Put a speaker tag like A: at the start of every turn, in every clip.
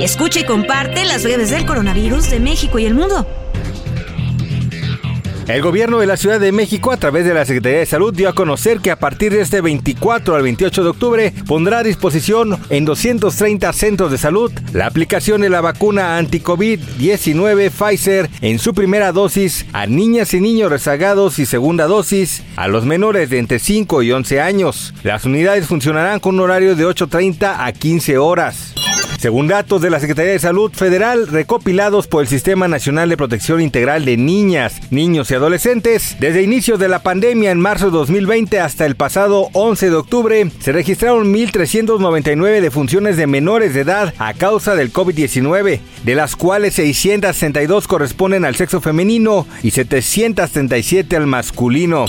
A: Escucha y comparte las breves del coronavirus de México y el mundo.
B: El gobierno de la Ciudad de México, a través de la Secretaría de Salud, dio a conocer que a partir de este 24 al 28 de octubre pondrá a disposición en 230 centros de salud la aplicación de la vacuna anti-COVID-19 Pfizer en su primera dosis a niñas y niños rezagados y segunda dosis a los menores de entre 5 y 11 años. Las unidades funcionarán con un horario de 8.30 a 15 horas. Según datos de la Secretaría de Salud Federal recopilados por el Sistema Nacional de Protección Integral de Niñas, Niños y Adolescentes, desde inicios de la pandemia en marzo de 2020 hasta el pasado 11 de octubre, se registraron 1.399 defunciones de menores de edad a causa del COVID-19, de las cuales 662 corresponden al sexo femenino y 737 al masculino.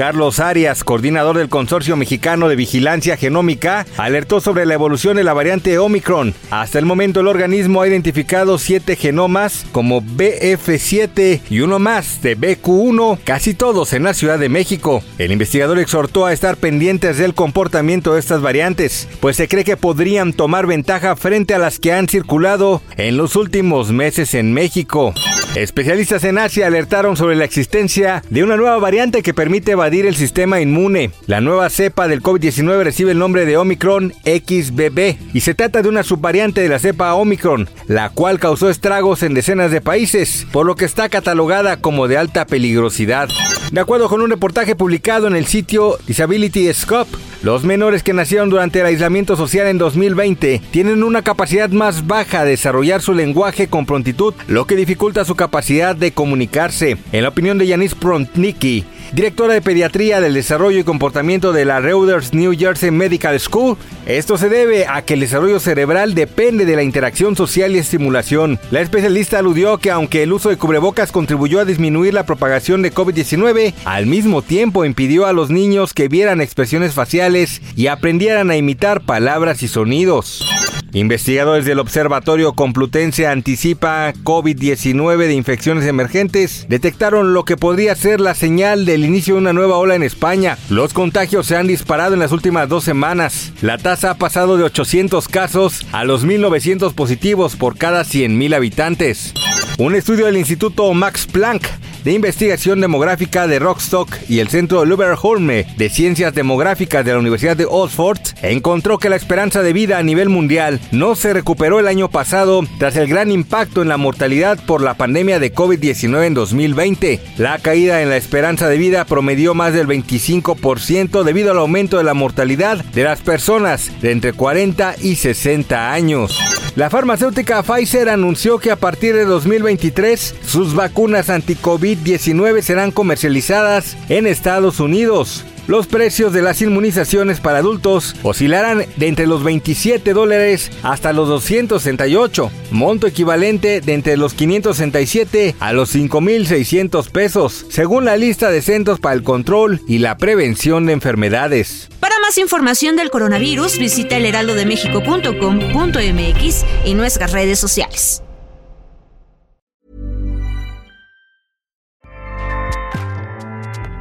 B: Carlos Arias, coordinador del Consorcio Mexicano de Vigilancia Genómica, alertó sobre la evolución de la variante Omicron. Hasta el momento el organismo ha identificado siete genomas como BF7 y uno más de BQ1, casi todos en la Ciudad de México. El investigador exhortó a estar pendientes del comportamiento de estas variantes, pues se cree que podrían tomar ventaja frente a las que han circulado en los últimos meses en México. Especialistas en Asia alertaron sobre la existencia de una nueva variante que permite evadir el sistema inmune. La nueva cepa del COVID-19 recibe el nombre de Omicron XBB y se trata de una subvariante de la cepa Omicron, la cual causó estragos en decenas de países, por lo que está catalogada como de alta peligrosidad. De acuerdo con un reportaje publicado en el sitio Disability Scope, los menores que nacieron durante el aislamiento social en 2020 tienen una capacidad más baja de desarrollar su lenguaje con prontitud, lo que dificulta su capacidad de comunicarse. En la opinión de Yanis Prontnicki, directora de pediatría del desarrollo y comportamiento de la Reuters New Jersey Medical School, esto se debe a que el desarrollo cerebral depende de la interacción social y estimulación. La especialista aludió que aunque el uso de cubrebocas contribuyó a disminuir la propagación de COVID-19, al mismo tiempo impidió a los niños que vieran expresiones faciales y aprendieran a imitar palabras y sonidos. Investigadores del Observatorio Complutense Anticipa COVID-19 de infecciones emergentes detectaron lo que podría ser la señal del inicio de una nueva ola en España. Los contagios se han disparado en las últimas dos semanas. La tasa ha pasado de 800 casos a los 1.900 positivos por cada 100.000 habitantes. Un estudio del Instituto Max Planck de Investigación Demográfica de Rockstock y el Centro Luber-Holme de Ciencias Demográficas de la Universidad de Oxford encontró que la esperanza de vida a nivel mundial no se recuperó el año pasado tras el gran impacto en la mortalidad por la pandemia de COVID-19 en 2020. La caída en la esperanza de vida promedió más del 25% debido al aumento de la mortalidad de las personas de entre 40 y 60 años. La farmacéutica Pfizer anunció que a partir de 2023 sus vacunas anti-COVID-19 serán comercializadas en Estados Unidos. Los precios de las inmunizaciones para adultos oscilarán de entre los 27 dólares hasta los 268, monto equivalente de entre los 567 a los 5.600 pesos, según la lista de Centros para el Control y la Prevención de Enfermedades.
A: Para más información del coronavirus, visita elheraldodemexico.com.mx y nuestras redes sociales.